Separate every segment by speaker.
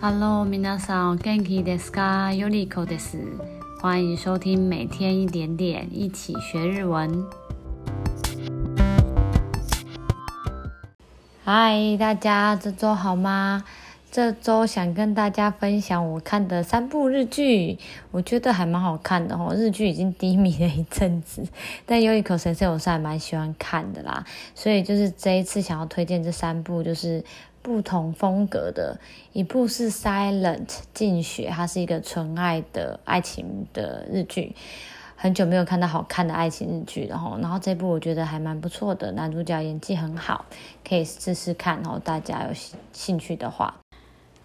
Speaker 1: Hello，皆さん、元気ですか？よりこです。欢迎收听每天一点点，一起学日文。嗨，大家这周好吗？这周想跟大家分享我看的三部日剧，我觉得还蛮好看的哦。日剧已经低迷了一阵子，但有一口神社我是还蛮喜欢看的啦，所以就是这一次想要推荐这三部，就是。 不同风格的一部是《Silent》静雪，它是一个纯爱的爱情的日剧，很久没有看到好看的爱情日剧了哈。然后这部我觉得还蛮不错的，男主角演技很好，可以试试看哦。大家有兴趣的话，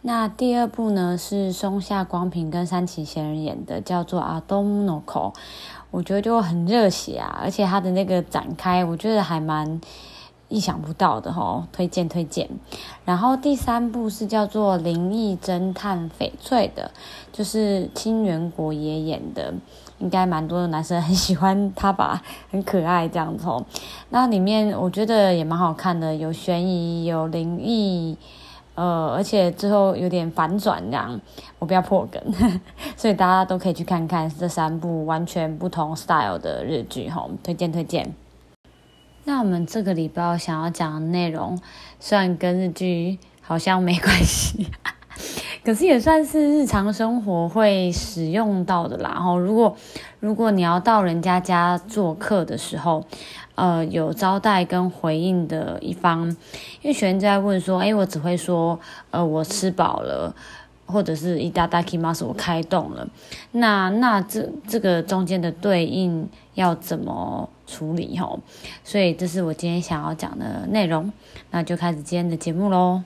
Speaker 1: 那第二部呢是松下光平跟山崎贤人演的，叫做《アトムの童》，我觉得就很热血啊，而且它的那个展开，我觉得还蛮。 意想不到的哦，推荐推荐。然后第三部是叫做《灵异侦探翡翠》的，就是清源果耶演的，应该蛮多的男生很喜欢他吧，很可爱这样子哦。那里面我觉得也蛮好看的，有悬疑，有灵异，呃，而且最后有点反转这样。我不要破梗，所以大家都可以去看看这三部完全不同 style 的日剧吼，推荐推荐。那我们这个礼拜想要讲的内容，虽然跟日剧好像没关系，可是也算是日常生活会使用到的啦。然后，如果如果你要到人家家做客的时候，呃，有招待跟回应的一方，因为学员在问说，哎，我只会说，呃，我吃饱了。或者是いただきます，我开动了，那那这这个中间的对应要怎么处理吼？所以这是我今天想要讲的内容，那就开始今天的节目喽。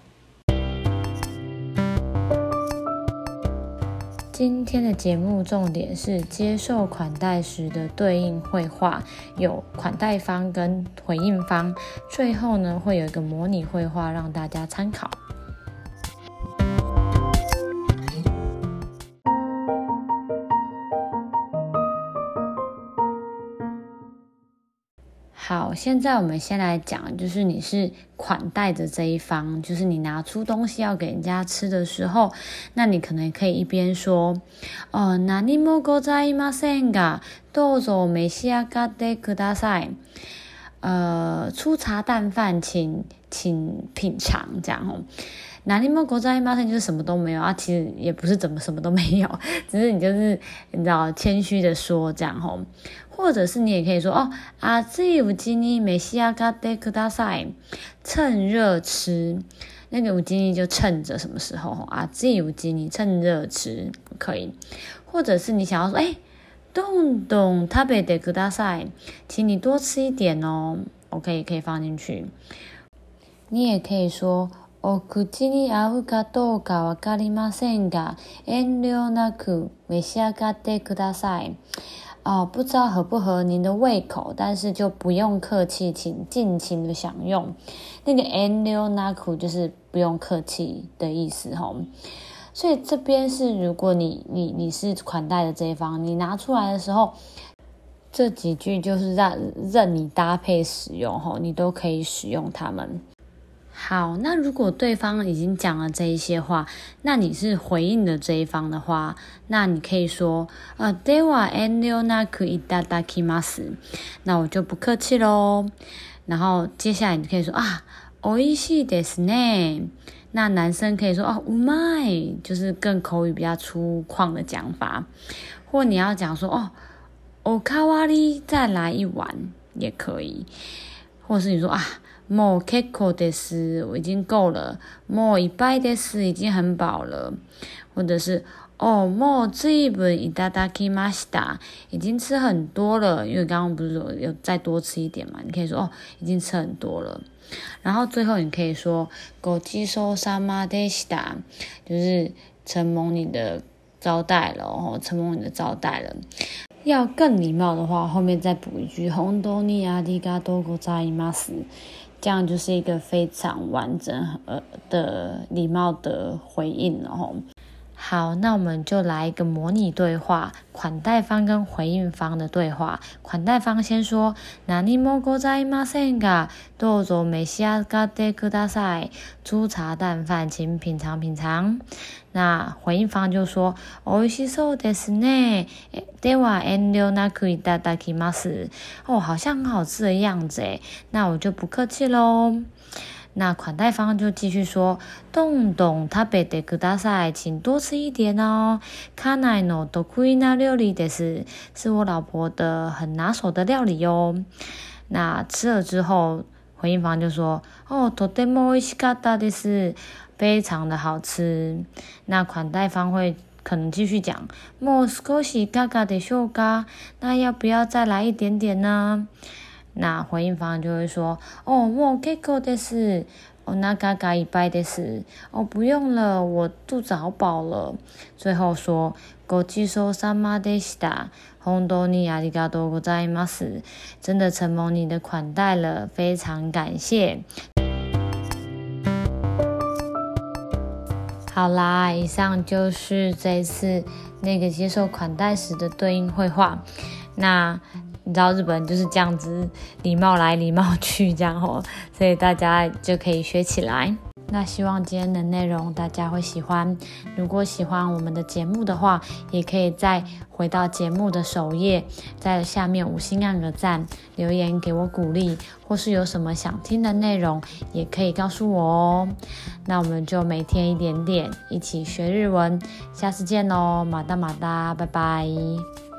Speaker 1: 今天的节目重点是接受款待时的对应会话，有款待方跟回应方，最后呢会有一个模拟会话让大家参考。 好，现在我们先来讲，就是你是款待的这一方，就是你拿出东西要给人家吃的时候，那你可能可以一边说，哦，何もございませんが、どうぞ召し上がってください。 呃，粗茶淡饭，请请品尝，这样哦。何もございません就是什么都没有啊，其实也不是怎么什么都没有，只是你就是你知道谦虚的说这样吼。或者是你也可以说哦，热いうちに召し上がってください，趁热吃，那个うちに就趁着什么时候啊？热いうちに趁热吃可以。或者是你想要说，哎，ど んどん食べてください，请你多吃一点哦。OK，可以放进去。你也可以说，お口に合うかどうかわかりませんが、远虑なく召し上がってください。哦，不知道合不合您的胃口，但是就不用客气，请尽情的享用。那个 “enryo naku” 就是不用客气的意思哈。 所以这边是，如果你你你是款待的这一方，你拿出来的时候，这几句就是让任你搭配使用哈，你都可以使用它们。好，那如果对方已经讲了这一些话，那你是回应的这一方的话，那你可以说，呃，では远虑なくいただきます。那我就不客气喽。然后接下来你可以说啊， おいしいですね。那男生可以说哦，うまい，就是更口语比较粗犷的讲法。或你要讲说哦，おかわり，再来一碗也可以。或是你说啊。もう结构です，我已经够了。もういっぱいです，已经很饱了。或者是 哦，もう随分いただきました，已经吃很多了。因为刚刚不是说有再多吃一点嘛？你可以说哦，已经吃很多了。然后最后你可以说ごちそうさまでした，就是承蒙你的招待了哦，承蒙你的招待了。要更礼貌的话，后面再补一句本当にありがとうございます。这样就是一个非常完整呃的礼貌的回应了吼。 好，那我们就来一个模拟对话，款待方跟回应方的对话。款待方先说：“何もございませんが、どうぞ召し上がってください。”粗茶淡饭，请品尝品尝。那回应方就说：“おいしそうですね。では远虑なくいただきます。”哦，好像很好吃的样子诶，那我就不客气喽。 那款待方就继续说：“どんどん食べてください，请多吃一点哦。家内の得意な料理です，是我老婆的很拿手的料理哟。”那吃了之后，回应方就说：“哦，とても美味しかったです，非常的好吃。”那款待方会可能继续讲：“もう少しいかがでしょうか？那要不要再来一点点呢？” 那回应方就会说：“哦，もう结构です。お腹がいっぱいです。哦，不用了，我肚子好饱了。”最后说：“ごちそうさまでした。本当にありがとうございます。真的承蒙你的款待了，非常感谢。”好啦，以上就是这一次那个接受款待时的对应会话。那。 你知道日本就是这样子，礼貌来礼貌去这样吼，所以大家就可以学起来。那希望今天的内容大家会喜欢。如果喜欢我们的节目的话，也可以再回到节目的首页，在下面五星按个赞，留言给我鼓励，或是有什么想听的内容，也可以告诉我哦。那我们就每天一点点，一起学日文。下次见喽，马达马达，拜拜。